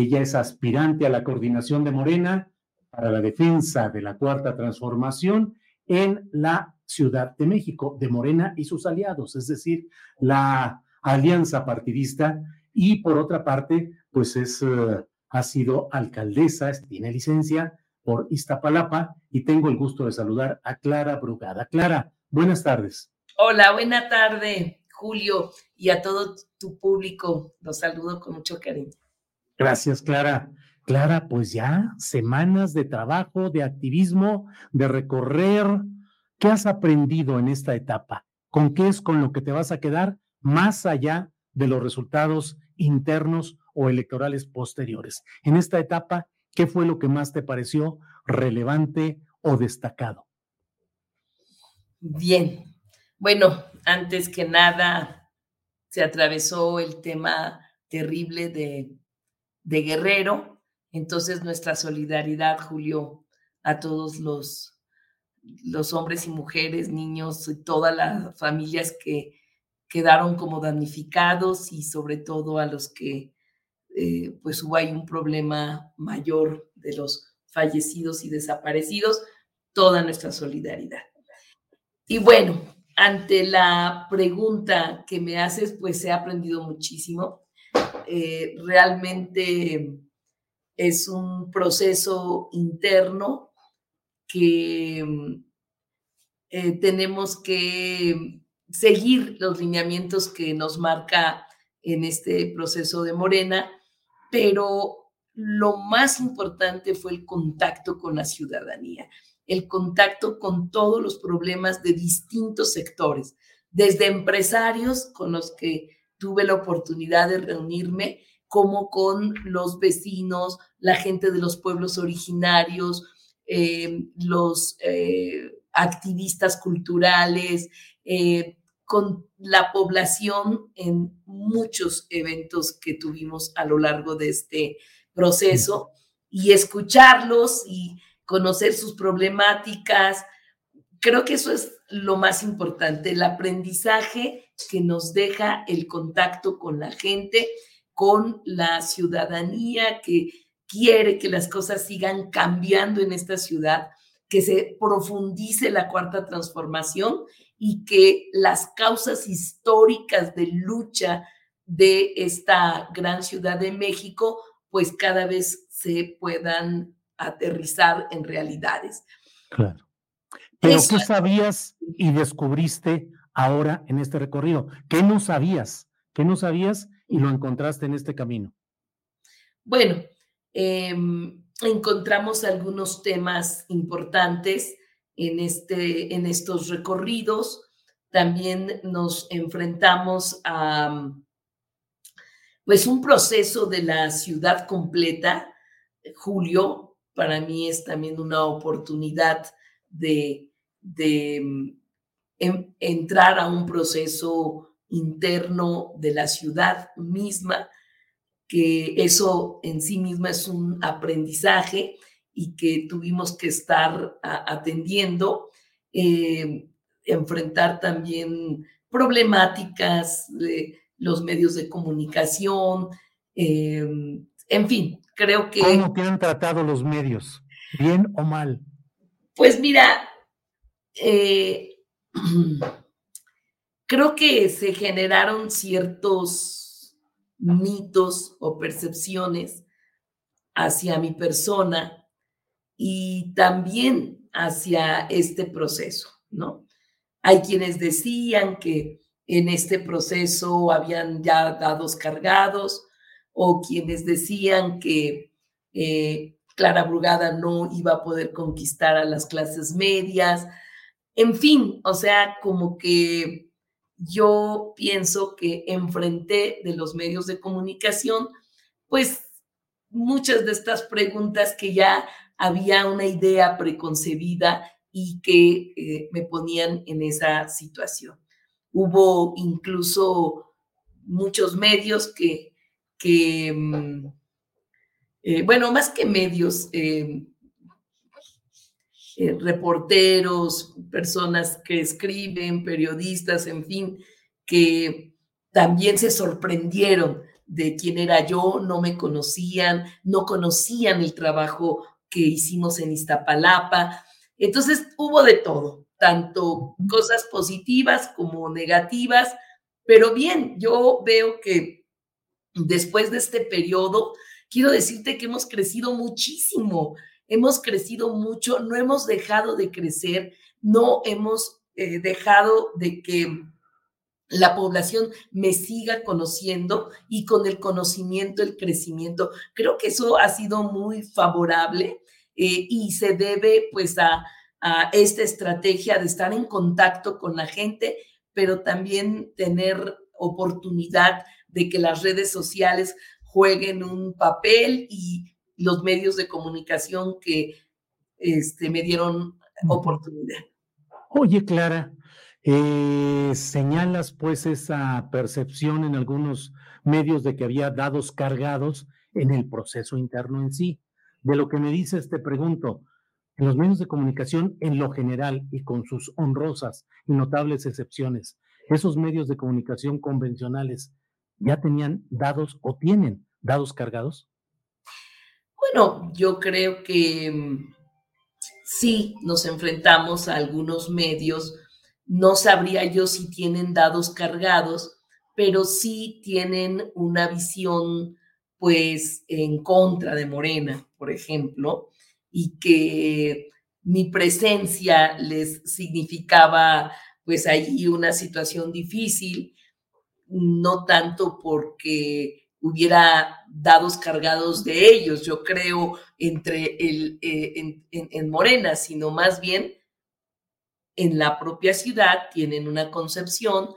Ella es aspirante a la coordinación de Morena para la defensa de la cuarta transformación en la Ciudad de México, de Morena y sus aliados, es decir, la alianza partidista. Y por otra parte, pues es, uh, ha sido alcaldesa, tiene licencia por Iztapalapa y tengo el gusto de saludar a Clara Brugada. Clara, buenas tardes. Hola, buena tarde, Julio, y a todo tu público. Los saludo con mucho cariño. Gracias, Clara. Clara, pues ya semanas de trabajo, de activismo, de recorrer. ¿Qué has aprendido en esta etapa? ¿Con qué es con lo que te vas a quedar más allá de los resultados internos o electorales posteriores? En esta etapa, ¿qué fue lo que más te pareció relevante o destacado? Bien. Bueno, antes que nada, se atravesó el tema terrible de de Guerrero. Entonces, nuestra solidaridad, Julio, a todos los, los hombres y mujeres, niños y todas las familias que quedaron como damnificados y sobre todo a los que eh, pues hubo ahí un problema mayor de los fallecidos y desaparecidos, toda nuestra solidaridad. Y bueno, ante la pregunta que me haces, pues he aprendido muchísimo. Eh, realmente es un proceso interno que eh, tenemos que seguir los lineamientos que nos marca en este proceso de Morena, pero lo más importante fue el contacto con la ciudadanía, el contacto con todos los problemas de distintos sectores, desde empresarios con los que tuve la oportunidad de reunirme como con los vecinos, la gente de los pueblos originarios, eh, los eh, activistas culturales, eh, con la población en muchos eventos que tuvimos a lo largo de este proceso y escucharlos y conocer sus problemáticas. Creo que eso es lo más importante, el aprendizaje que nos deja el contacto con la gente, con la ciudadanía que quiere que las cosas sigan cambiando en esta ciudad, que se profundice la cuarta transformación y que las causas históricas de lucha de esta gran ciudad de México, pues cada vez se puedan aterrizar en realidades. Claro. Pero ¿qué sabías y descubriste ahora en este recorrido? ¿Qué no sabías? ¿Qué no sabías y lo encontraste en este camino? Bueno, em, encontramos algunos temas importantes en, este, en estos recorridos. También nos enfrentamos a pues un proceso de la ciudad completa. Julio, para mí es también una oportunidad de de entrar a un proceso interno de la ciudad misma, que eso en sí misma es un aprendizaje y que tuvimos que estar atendiendo, eh, enfrentar también problemáticas de los medios de comunicación, em, en fin, creo que... ¿Cómo te han tratado los medios? ¿Bien o mal? Pues mira, eh, creo que se generaron ciertos mitos o percepciones hacia mi persona y también hacia este proceso, ¿no? Hay quienes decían que en este proceso habían ya dados cargados o quienes decían que eh, Clara Brugada no iba a poder conquistar a las clases medias. En fin, o sea, como que yo pienso que enfrenté de los medios de comunicación, pues muchas de estas preguntas que ya había una idea preconcebida y que eh, me ponían en esa situación. Hubo incluso muchos medios que, mm, eh, bueno, más que medios, eh, reporteros, personas que escriben, periodistas, en fin, que también se sorprendieron de quién era yo, no me conocían, no conocían el trabajo que hicimos en Iztapalapa. Entonces hubo de todo, tanto cosas positivas como negativas, pero bien, yo veo que después de este periodo, quiero decirte que hemos crecido muchísimo, hemos crecido mucho, no hemos dejado de crecer, no hemos eh, dejado de que la población me siga conociendo y con el conocimiento, el crecimiento. Creo que eso ha sido muy favorable eh, y se debe pues a, esta estrategia de estar en contacto con la gente, pero también tener oportunidad de que las redes sociales jueguen un papel y los medios de comunicación que este, me dieron oportunidad. Oye, Clara, eh, señalas pues esa percepción en algunos medios de que había dados cargados en el proceso interno en sí. De lo que me dices, te pregunto, en los medios de comunicación en lo general y con sus honrosas y notables excepciones, esos medios de comunicación convencionales ya tenían dados o tienen dados cargados? Bueno, yo creo que mm, sí nos enfrentamos a algunos medios. No sabría yo si tienen dados cargados, pero sí tienen una visión, pues, en contra de Morena, por ejemplo, y que mi presencia les significaba, pues, allí una situación difícil, no tanto porque hubiera dados cargados de ellos, yo creo, entre el, eh, en Morena, sino más bien en la propia ciudad tienen una concepción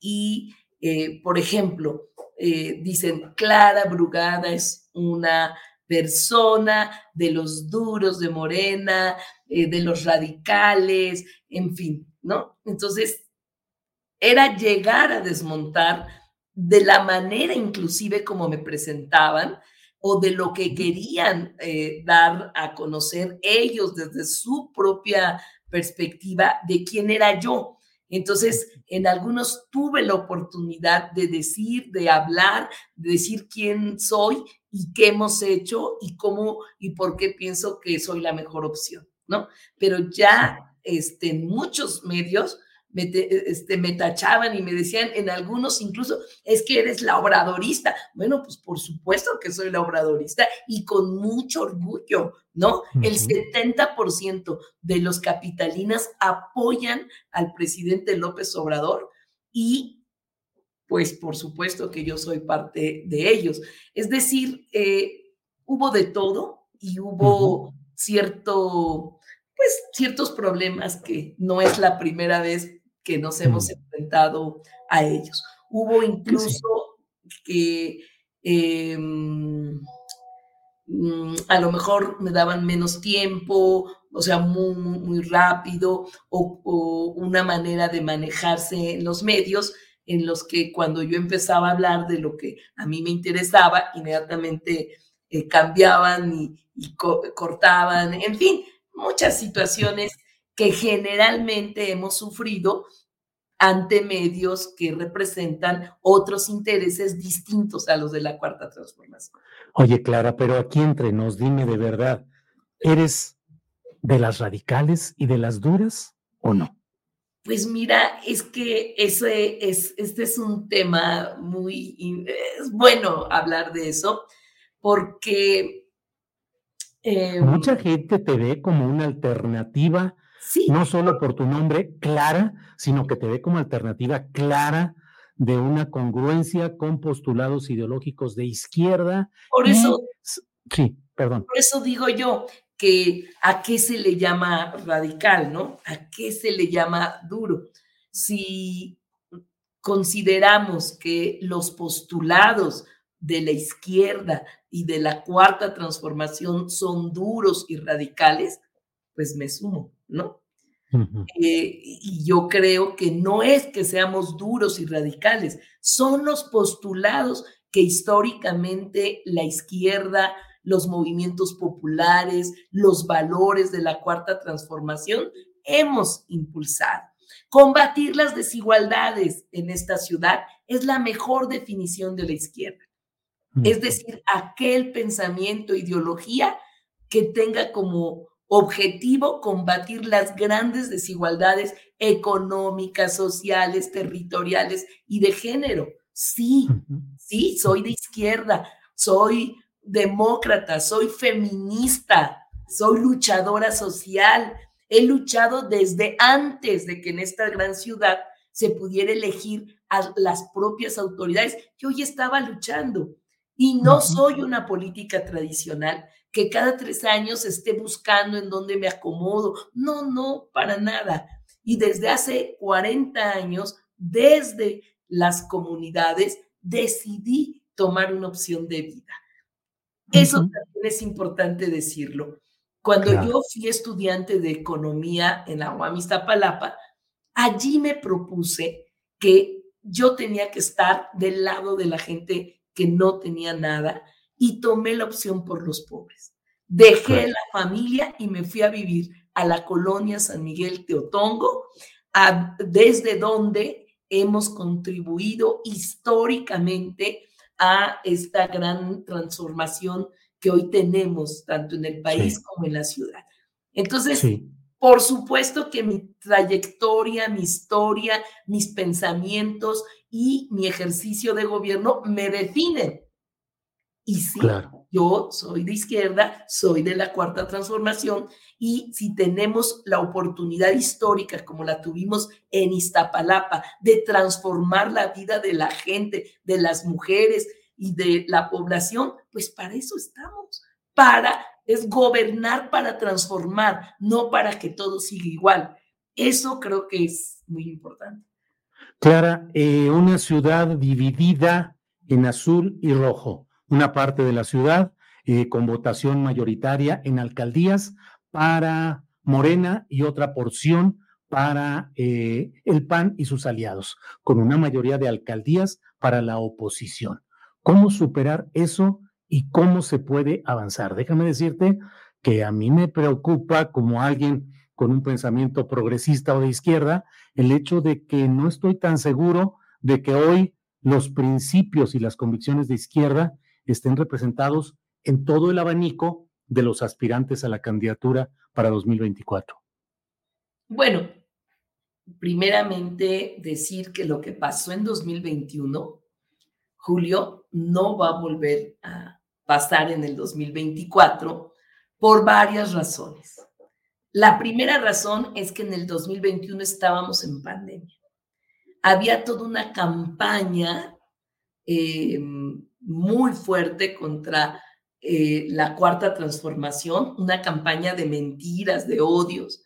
y, eh, por ejemplo, eh, dicen, Clara Brugada es una persona de los duros de Morena, de los radicales, en fin, ¿no? Entonces, era llegar a desmontar de la manera inclusive como me presentaban o de lo que querían dar a conocer ellos desde su propia perspectiva de quién era yo. Entonces, en algunos tuve la oportunidad de decir, de hablar, de decir quién soy y qué hemos hecho y cómo y por qué pienso que soy la mejor opción, ¿no? Pero ya este, en muchos medios me, este, me tachaban y me decían en algunos incluso, es que eres la obradorista. Bueno, pues por supuesto que soy la obradorista y con mucho orgullo, ¿no? El 70% de los capitalinas apoyan al presidente López Obrador y pues por supuesto que yo soy parte de ellos. Es decir, eh, hubo de todo y hubo cierto, pues ciertos problemas que no es la primera vez que nos hemos mm. enfrentado a ellos. Hubo incluso que em, mm, a lo mejor me daban menos tiempo, o sea, muy, muy, rápido, o, una manera de manejarse en los medios en los que cuando yo empezaba a hablar de lo que a mí me interesaba, inmediatamente eh, cambiaban y, cortaban, en fin, muchas situaciones que generalmente hemos sufrido ante medios que representan otros intereses distintos a los de la cuarta transformación. Oye, Clara, pero aquí entre nos, dime de verdad, ¿eres de las radicales y de las duras o no? Pues mira, es que ese es, este es un tema muy, es bueno hablar de eso, porque... Em, Mucha gente te ve como una alternativa, no solo por tu nombre, Clara, sino que te ve como alternativa clara de una congruencia con postulados ideológicos de izquierda. Por eso... Sí, perdón. Por eso digo yo, que a qué se le llama radical, ¿no? ¿A qué se le llama duro? Si consideramos que los postulados de la izquierda y de la cuarta transformación son duros y radicales, pues me sumo, ¿no? Eh, y yo creo que no es que seamos duros y radicales, son los postulados que históricamente la izquierda los movimientos populares, los valores de la cuarta transformación, hemos impulsado. Combatir las desigualdades en esta ciudad es la mejor definición de la izquierda. Es decir, aquel pensamiento, ideología que tenga como objetivo combatir las grandes desigualdades económicas, sociales, territoriales y de género. Sí, sí, soy de izquierda, soy demócrata, soy feminista, soy luchadora social. He luchado desde antes de que en esta gran ciudad se pudiera elegir a las propias autoridades. Yo ya estaba luchando y no soy una política tradicional que cada tres años esté buscando en dónde me acomodo. No, no, para nada. Y desde hace 40 años, desde las comunidades, decidí tomar una opción de vida. Eso también es importante decirlo. Cuando yo fui estudiante de economía en la UAM Iztapalapa, allí me propuse que yo tenía que estar del lado de la gente que no tenía nada y tomé la opción por los pobres. Dejé la familia y me fui a vivir a la colonia San Miguel Teotongo, desde donde hemos contribuido históricamente a esta gran transformación que hoy tenemos, tanto en el país como en la ciudad. Entonces, por supuesto que mi trayectoria, mi historia, mis pensamientos y mi ejercicio de gobierno me definen. Y sí, yo soy de izquierda, soy de la cuarta transformación y si tenemos la oportunidad histórica como la tuvimos en Iztapalapa de transformar la vida de la gente, de las mujeres y de la población, pues para eso estamos, para es gobernar para transformar, no para que todo siga igual. Eso creo que es muy importante. Clara, eh, una ciudad dividida en azul y rojo una parte de la ciudad eh, con votación mayoritaria en alcaldías para Morena y otra porción para eh, el PAN y sus aliados, con una mayoría de alcaldías para la oposición. ¿Cómo superar eso y cómo se puede avanzar? Déjame decirte que a mí me preocupa como alguien con un pensamiento progresista o de izquierda el hecho de que no estoy tan seguro de que hoy los principios y las convicciones de izquierda estén representados en todo el abanico de los aspirantes a la candidatura para 2024? Bueno, primeramente decir que lo que pasó en 2021, Julio, no va a volver a pasar en el 2024 por varias razones. La primera razón es que en el 2021 estábamos en pandemia. Había toda una campaña eh, muy fuerte contra eh, la cuarta transformación, una campaña de mentiras, de odios.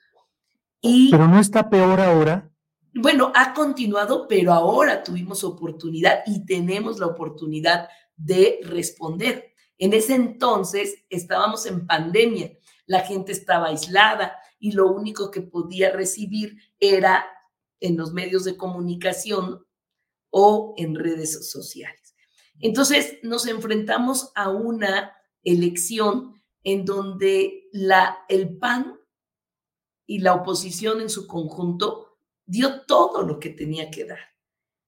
Y, pero no está peor ahora. Bueno, ha continuado, pero ahora tuvimos oportunidad y tenemos la oportunidad de responder. En ese entonces estábamos en pandemia, la gente estaba aislada y lo único que podía recibir era en los medios de comunicación o en redes sociales. Entonces nos enfrentamos a una elección en donde la, el PAN y la oposición en su conjunto dio todo lo que tenía que dar.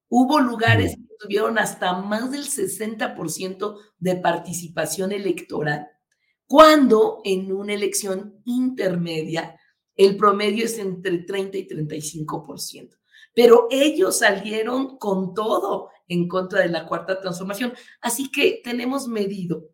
Hubo lugares que tuvieron hasta más del 60% de participación electoral, cuando en una elección intermedia el promedio es entre 30 y 35%. Pero ellos salieron con todo en contra de la cuarta transformación. Así que tenemos medido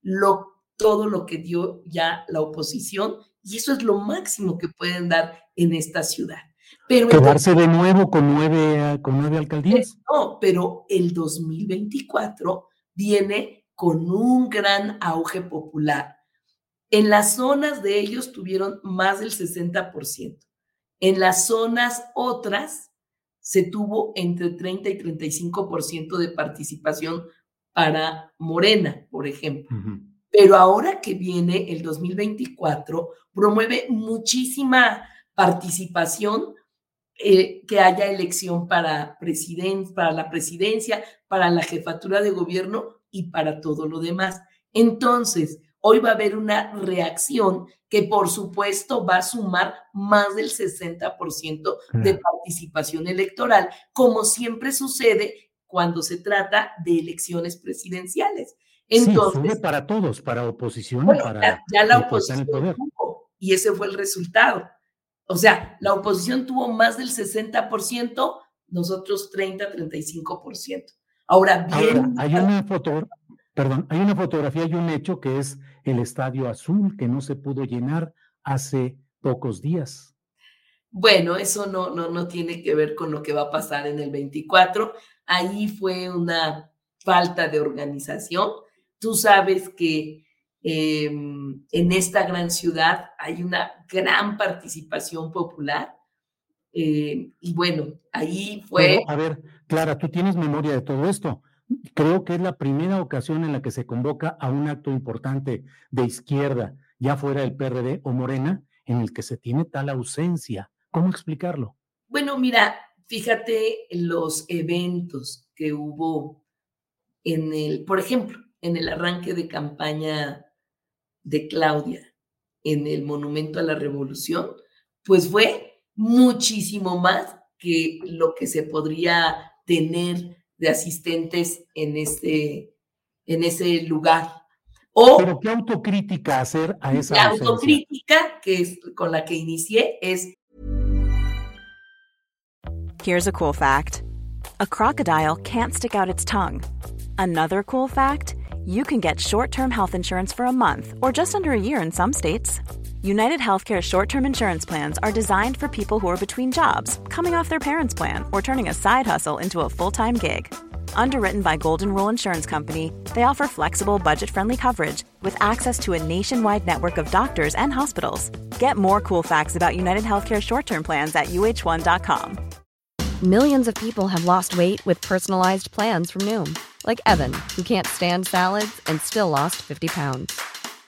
lo, todo lo que dio ya la oposición y eso es lo máximo que pueden dar en esta ciudad. Pero Quedarse de nuevo con nueve, con nueve alcaldías. No, pero el 2024 viene con un gran auge popular. En las zonas de ellos tuvieron más del 60%. En las zonas otras se tuvo entre 30 y 35% de participación para Morena, por ejemplo. Pero ahora que viene el 2024, promueve muchísima participación, eh, que haya elección para, para la presidencia, para la jefatura de gobierno y para todo lo demás. Entonces, hoy va a haber una reacción que por supuesto va a sumar más del 60% de participación electoral, como siempre sucede cuando se trata de elecciones presidenciales. Entonces, sí, para todos, para oposición, para ya, la oposición tuvo, y ese fue el resultado. O sea, la oposición tuvo más del 60%, nosotros 30, 35%. Ahora bien, hay una foto, perdón, hay una fotografía y un hecho que es el Estadio Azul que no se pudo llenar hace pocos días. Bueno, eso no, no, no tiene que ver con lo que va a pasar en el 24. Ahí fue una falta de organización. Tú sabes que em, en esta gran ciudad hay una gran participación popular. Eh, y bueno, ahí fue... a ver, Clara, tú tienes memoria de todo esto. Creo que es la primera ocasión en la que se convoca a un acto importante de izquierda, ya fuera el PRD o Morena, en el que se tiene tal ausencia. ¿Cómo explicarlo? Bueno, mira, fíjate los eventos que hubo en el, por ejemplo, en el arranque de campaña de Claudia en el Monumento a la Revolución, pues fue muchísimo más que lo que se podría tener de asistentes en ese, en ese lugar. O, Pero qué autocrítica hacer a esa La autocrítica que es con la que inicié es Here's a cool fact. A crocodile can't stick out its tongue. Another cool fact, you can get short-term health insurance for a month or just under a year in some states. United Healthcare short-term insurance plans are designed for people who are between jobs, coming off their parents' plan, or turning a side hustle into a full-time gig. Underwritten by Golden Rule Insurance Company, they offer flexible, budget-friendly coverage with access to a nationwide network of doctors and hospitals. Get more cool facts about United Healthcare short-term plans at uh1.com. Millions of people have lost weight with personalized plans from Noom, like Evan, who can't stand salads and still lost 50 pounds.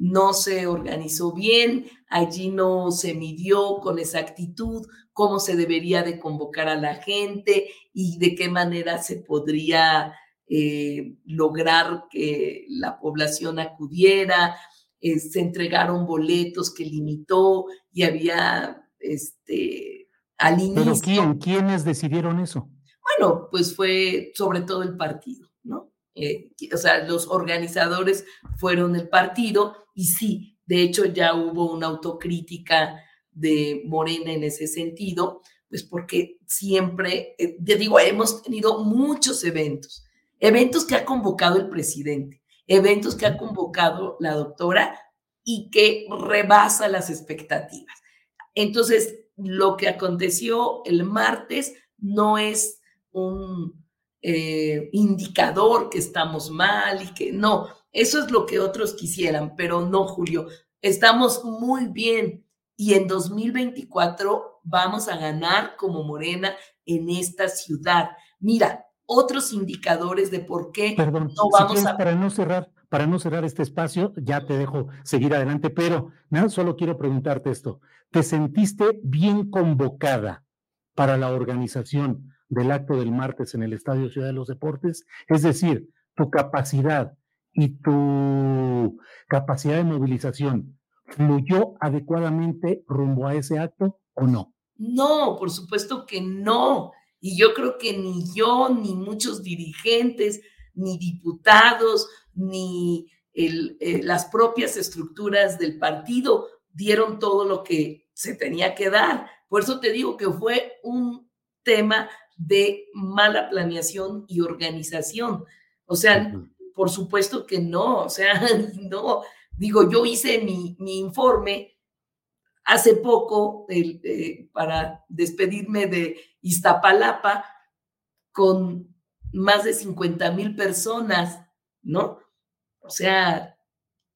no se organizó bien, allí no se midió con exactitud cómo se debería de convocar a la gente y de qué manera se podría eh, lograr que la población acudiera. Eh, se entregaron boletos que limitó y había este al inicio. ¿Pero quién? ¿Quiénes decidieron eso? Bueno, pues fue sobre todo el partido, ¿no? Eh, o sea, los organizadores fueron el partido y sí, de hecho ya hubo una autocrítica de Morena en ese sentido, pues porque siempre, eh, te digo, hemos tenido muchos eventos, eventos que ha convocado el presidente, eventos que ha convocado la doctora y que rebasa las expectativas. Entonces, lo que aconteció el martes no es un eh, indicador que estamos mal y que no, eso es lo que otros quisieran, pero no, Julio. Estamos muy bien y en 2024 vamos a ganar como Morena en esta ciudad. Mira, otros indicadores de por qué Perdón, no vamos a... Para no cerrar, para no cerrar este espacio, ya te dejo seguir adelante, pero nada, solo quiero preguntarte esto. ¿Te sentiste bien convocada para la organización del acto del martes en el Estadio Ciudad de los Deportes? Es decir, tu capacidad y tu capacidad de movilización fluyó adecuadamente rumbo a ese acto o no? No, por supuesto que no. Y yo creo que ni yo, ni muchos dirigentes, ni diputados, ni eh, las propias estructuras del partido dieron todo lo que se tenía que dar. Por eso te digo que fue un tema de mala planeación y organización. O sea, por supuesto que no, o sea, no. Digo, yo hice mi, mi informe hace poco eh, para despedirme de Iztapalapa con más de 50 mil personas, ¿no? O sea...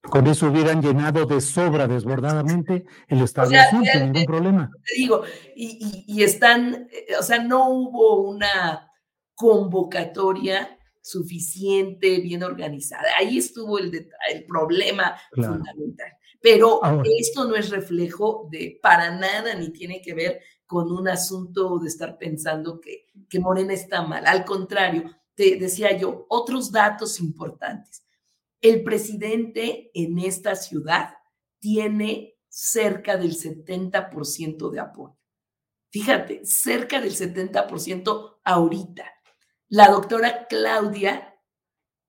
Con eso hubieran llenado de sobra desbordadamente el estadio sin ningún problema. Te digo, y, y, están, eh, o sea, no hubo una convocatoria suficiente, bien organizada. Ahí estuvo el, el problema fundamental. Pero esto no es reflejo de para nada ni tiene que ver con un asunto de estar pensando que, que Morena está mal. Al contrario, te decía yo, otros datos importantes. El presidente en esta ciudad tiene cerca del 70% de apoyo. Fíjate, cerca del 70% ahorita. La doctora Claudia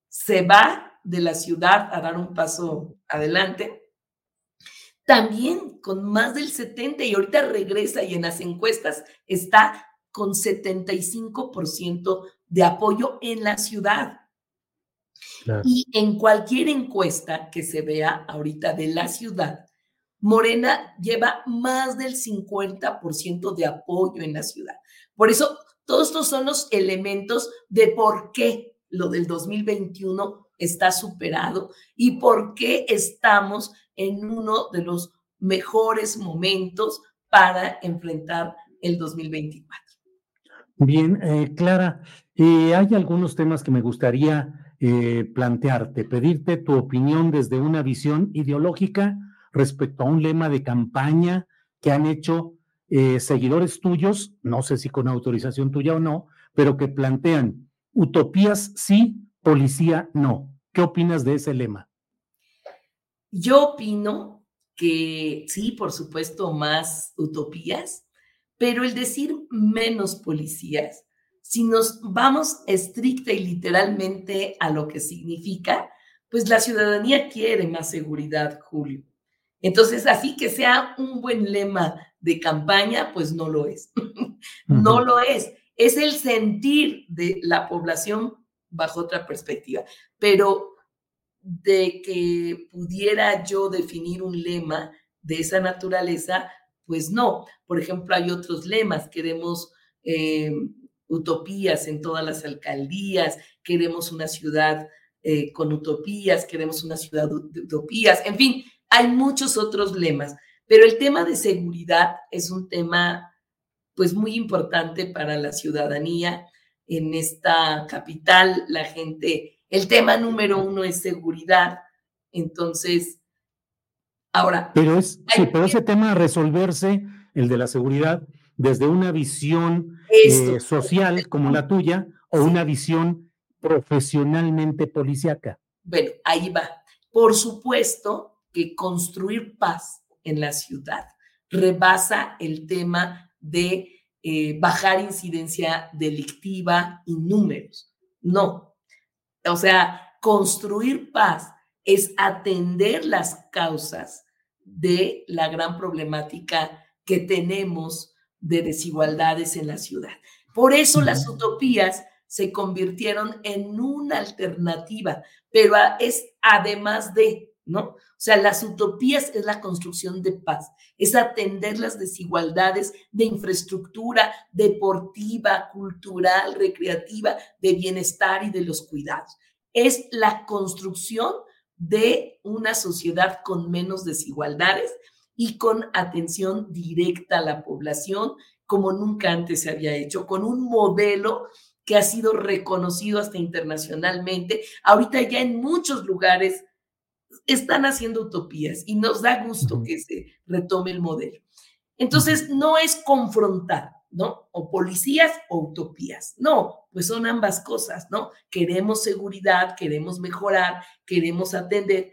se va de la ciudad a dar un paso adelante también con más del 70 y ahorita regresa y en las encuestas está con 75% de apoyo en la ciudad. Y en cualquier encuesta que se vea ahorita de la ciudad, Morena lleva más del 50% de apoyo en la ciudad. Por eso, todos estos son los elementos de por qué lo del 2021 está superado y por qué estamos en uno de los mejores momentos para enfrentar el 2024. Bien, eh, Clara, eh, hay algunos temas que me gustaría eh, plantearte, pedirte tu opinión desde una visión ideológica respecto a un lema de campaña que han hecho seguidores tuyos, no sé si con autorización tuya o no, pero que plantean utopías sí, policía no. ¿Qué opinas de ese lema? Yo opino que sí, por supuesto, más utopías, pero el decir menos policías, si nos vamos estricta y literalmente a lo que significa, pues la ciudadanía quiere más seguridad, Julio. Entonces, así que sea un buen lema de campaña, pues no lo es. no lo es. Es el sentir de la población bajo otra perspectiva. Pero de que pudiera yo definir un lema de esa naturaleza, pues no. Por ejemplo, hay otros lemas, queremos eh, utopías en todas las alcaldías, queremos una ciudad eh, con utopías, queremos una ciudad de utopías, en fin, hay muchos otros lemas, pero el tema de seguridad es un tema pues muy importante para la ciudadanía. En esta capital la gente el tema número uno es seguridad. Entonces, ahora. Pero es, sí, pero ese tema a resolverse, el de la seguridad, desde una visión eh, social como la tuya o una visión profesionalmente policíaca. Bueno, ahí va. Por supuesto que construir paz en la ciudad rebasa el tema de eh, bajar incidencia delictiva y números. No, o sea, construir paz es atender las causas de la gran problemática que tenemos de desigualdades en la ciudad. Por eso las utopías se convirtieron en una alternativa, pero es además de, ¿no? O sea, las utopías es la construcción de paz, es atender las desigualdades de infraestructura deportiva, cultural, recreativa, de bienestar y de los cuidados. Es la construcción de una sociedad con menos desigualdades y con atención directa a la población como nunca antes se había hecho, con un modelo que ha sido reconocido hasta internacionalmente. Ahorita ya en muchos lugares están haciendo utopías y nos da gusto que se retome el modelo. Entonces, no es confrontar, ¿no? O policías o utopías. No, pues son ambas cosas, ¿no? Queremos seguridad, queremos mejorar, queremos atender,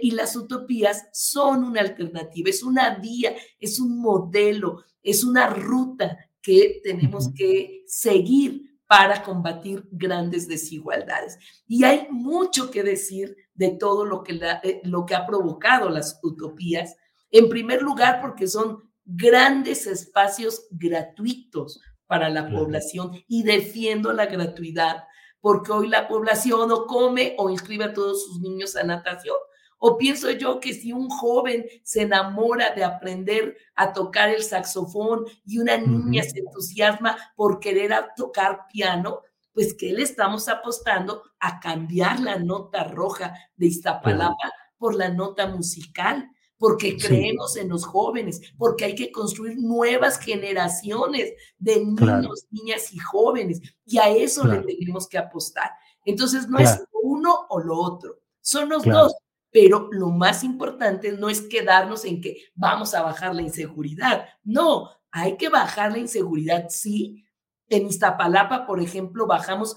y las utopías son una alternativa, es una vía, es un modelo, es una ruta que tenemos que seguir para combatir grandes desigualdades. Y hay mucho que decir de todo lo que, eh, lo que ha provocado las utopías. En primer lugar, porque son grandes espacios gratuitos para la población y defiendo la gratuidad, porque hoy la población o come o inscribe a todos sus niños a natación o pienso yo que si un joven se enamora de aprender a tocar el saxofón y una niña se entusiasma por querer tocar piano, pues que le estamos apostando a cambiar la nota roja de Iztapalapa por la nota musical, porque creemos en los jóvenes, porque hay que construir nuevas generaciones de niños, niñas y jóvenes, y a eso le tenemos que apostar. Entonces no es uno o lo otro, son los dos pero lo más importante no es quedarnos en que vamos a bajar la inseguridad. No, hay que bajar la inseguridad, sí. En Iztapalapa, por ejemplo, bajamos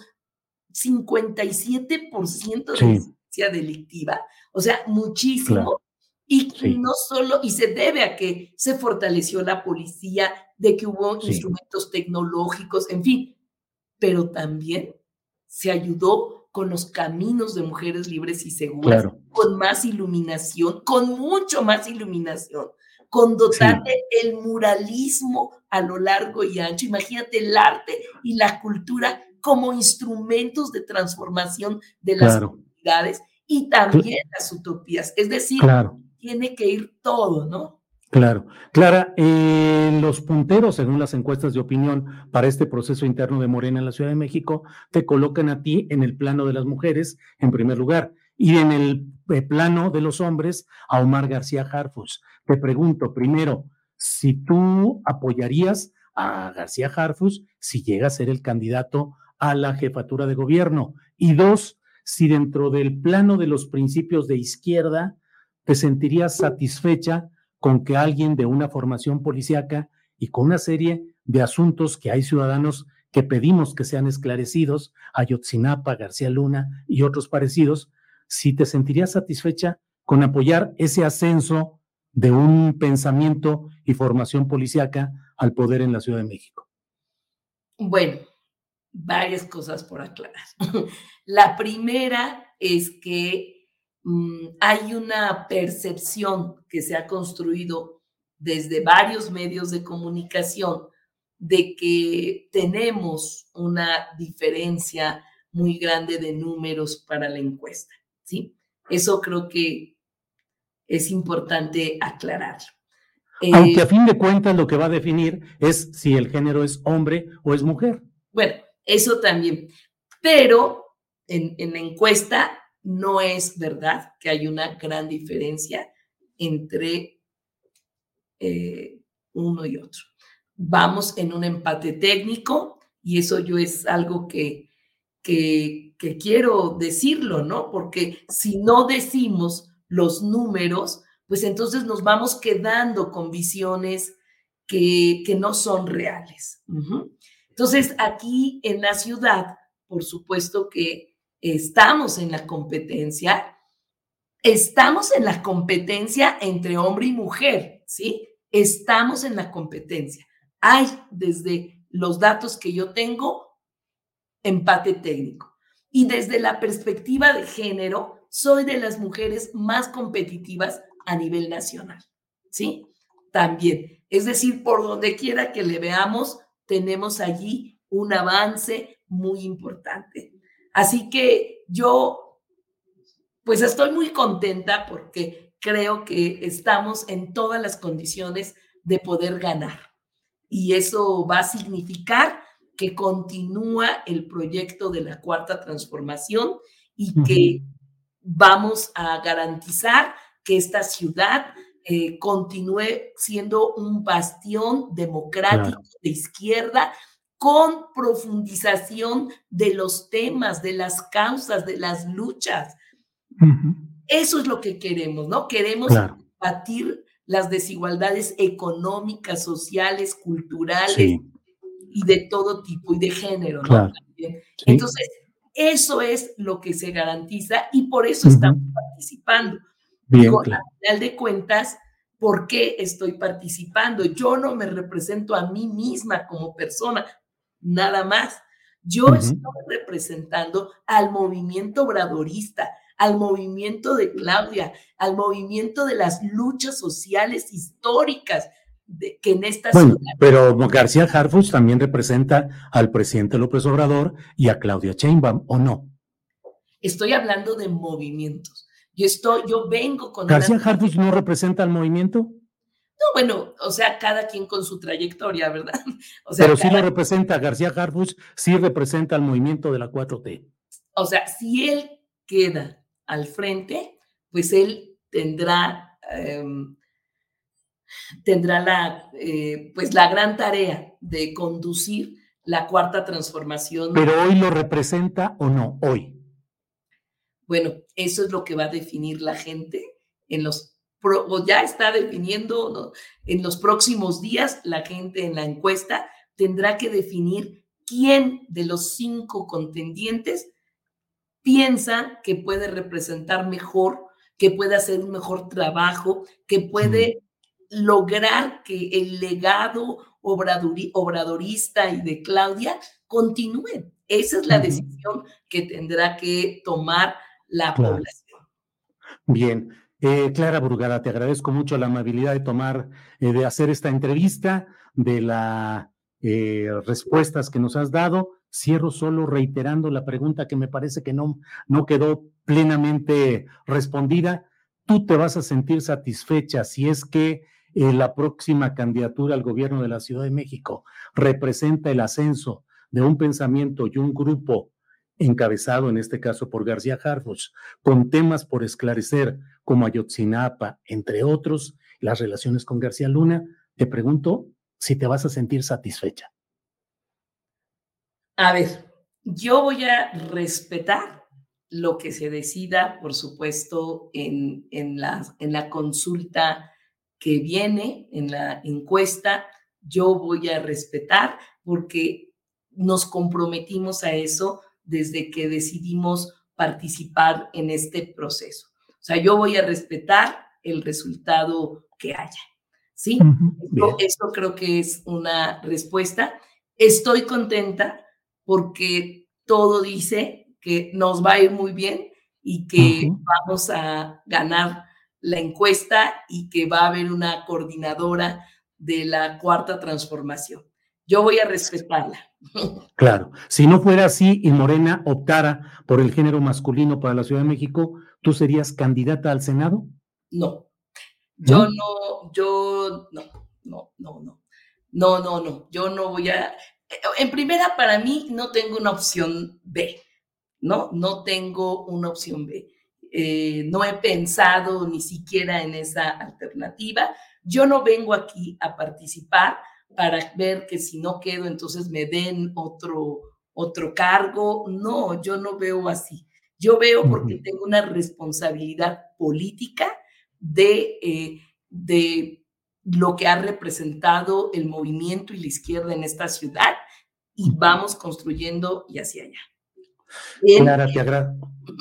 57% de violencia delictiva, o sea, muchísimo. Y no solo, y se debe a que se fortaleció la policía, de que hubo instrumentos tecnológicos, en fin, pero también se ayudó con los caminos de mujeres libres y seguras, con más iluminación, con mucho más iluminación, con dotar el muralismo a lo largo y ancho. Imagínate el arte y la cultura como instrumentos de transformación de las comunidades y también las utopías. Es decir, tiene que ir todo, ¿no? Claro. Clara, eh, los punteros, según las encuestas de opinión para este proceso interno de Morena en la Ciudad de México, te colocan a ti en el plano de las mujeres, en primer lugar, y en el eh, plano de los hombres, a Omar García Harfus. Te pregunto, primero, si tú apoyarías a García Harfus si llega a ser el candidato a la jefatura de gobierno. Y dos, si dentro del plano de los principios de izquierda te sentirías satisfecha con que alguien de una formación policíaca y con una serie de asuntos que hay ciudadanos que pedimos que sean esclarecidos, Ayotzinapa, García Luna y otros parecidos, si te sentirías satisfecha con apoyar ese ascenso de un pensamiento y formación policíaca al poder en la Ciudad de México. Bueno, varias cosas por aclarar. La primera es que hay una percepción que se ha construido desde varios medios de comunicación de que tenemos una diferencia muy grande de números para la encuesta, ¿sí? Eso creo que es importante aclarar. Aunque a eh, fin de cuentas lo que va a definir es si el género es hombre o es mujer. Bueno, eso también. Pero en, en la encuesta no es verdad que hay una gran diferencia entre eh, uno y otro. Vamos en un empate técnico y eso yo es algo que, que, quiero decirlo, ¿no? Porque si no decimos los números, pues entonces nos vamos quedando con visiones que, que no son reales. Entonces, aquí en la ciudad, por supuesto que estamos en la competencia, estamos en la competencia entre hombre y mujer, ¿sí? Estamos en la competencia. Hay desde los datos que yo tengo, empate técnico. Y desde la perspectiva de género, soy de las mujeres más competitivas a nivel nacional, ¿sí? También. Es decir, por donde quiera que le veamos, tenemos allí un avance muy importante. Así que yo, pues estoy muy contenta porque creo que estamos en todas las condiciones de poder ganar. Y eso va a significar que continúa el proyecto de la cuarta transformación y que vamos a garantizar que esta ciudad eh, continúe siendo un bastión democrático de izquierda con profundización de los temas, de las causas, de las luchas. Eso es lo que queremos, ¿no? Queremos batir las desigualdades económicas, sociales, culturales y de todo tipo y de género, ¿no? Entonces, eso es lo que se garantiza y por eso estamos participando. Bien, Al final de cuentas, ¿por qué estoy participando? Yo no me represento a mí misma como persona, nada más. Yo estoy representando al movimiento obradorista, al movimiento de Claudia, al movimiento de las luchas sociales históricas de, que en esta bueno, Pero García Harfuch también representa al presidente López Obrador y a Claudia Sheinbaum, ¿o no? Estoy hablando de movimientos. Yo estoy, yo vengo con. ¿García Harfuch no representa al movimiento? No, bueno, o sea, cada quien con su trayectoria, ¿verdad? O sea, Pero sí lo representa, García Harfuch sí representa al movimiento de la 4T. O sea, si él queda al frente, pues él tendrá, em, tendrá la, eh, pues la gran tarea de conducir la cuarta transformación. Pero hoy lo representa o no, hoy. Bueno, eso es lo que va a definir la gente en los o ya está definiendo en los próximos días la gente en la encuesta tendrá que definir quién de los cinco contendientes piensa que puede representar mejor, que puede hacer un mejor trabajo, que puede lograr que el legado obradorista y de Claudia continúe. Esa es la decisión que tendrá que tomar la población. Bien. Eh, Clara Brugada, te agradezco mucho la amabilidad de tomar, eh, de hacer esta entrevista, de las eh, respuestas que nos has dado. Cierro solo reiterando la pregunta que me parece que no, no quedó plenamente respondida. ¿Tú te vas a sentir satisfecha si es que la próxima candidatura al gobierno de la Ciudad de México representa el ascenso de un pensamiento y un grupo encabezado en este caso por García Harfuch, con temas por esclarecer como Ayotzinapa, entre otros, las relaciones con García Luna, te pregunto si te vas a sentir satisfecha. A ver, yo voy a respetar lo que se decida, por supuesto, en, en, la, en la consulta que viene, en la encuesta. Yo voy a respetar porque nos comprometimos a eso desde que decidimos participar en este proceso. O sea, yo voy a respetar el resultado que haya. ¿Sí? Esto creo que es una respuesta. Estoy contenta porque todo dice que nos va a ir muy bien y que vamos a ganar la encuesta y que va a haber una coordinadora de la cuarta transformación. Yo voy a respetarla. Claro, si no fuera así y Morena optara por el género masculino para la Ciudad de México, ¿tú serías candidata al Senado? No, yo no, yo no, no, no, no, no, no, no, yo no voy a, en primera, para mí no tengo una opción B, ¿no? No tengo una opción B. Eh, no he pensado ni siquiera en esa alternativa. Yo no vengo aquí a participar para ver que si no quedo, entonces me den otro, otro cargo. No, yo no veo así. Yo veo porque tengo una responsabilidad política de, eh, de lo que ha representado el movimiento y la izquierda en esta ciudad y vamos construyendo y hacia allá. Clara, te.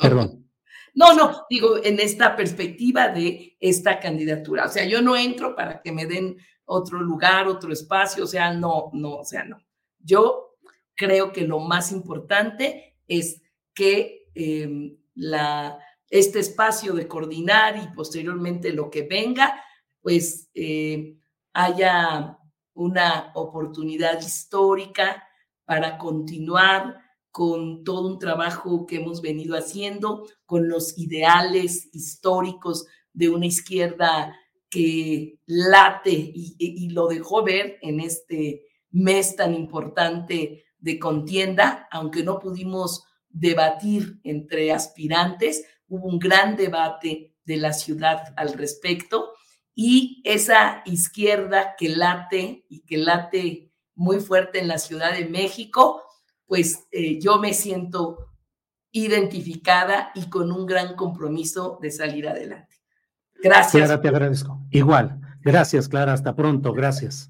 Perdón. No, no, digo, en esta perspectiva de esta candidatura. O sea, yo no entro para que me den otro lugar, otro espacio, o sea, no, no, o sea, no. Yo creo que lo más importante es que em, la, este espacio de coordinar y posteriormente lo que venga pues eh, haya una oportunidad histórica para continuar con todo un trabajo que hemos venido haciendo, con los ideales históricos de una izquierda que late y, lo dejó ver en este mes tan importante de contienda, aunque no pudimos debatir entre aspirantes, hubo un gran debate de la ciudad al respecto y esa izquierda que late y que late muy fuerte en la Ciudad de México, pues eh, yo me siento identificada y con un gran compromiso de salir adelante. Gracias. Clara, te agradezco. Igual. Gracias, Clara. Hasta pronto. Gracias.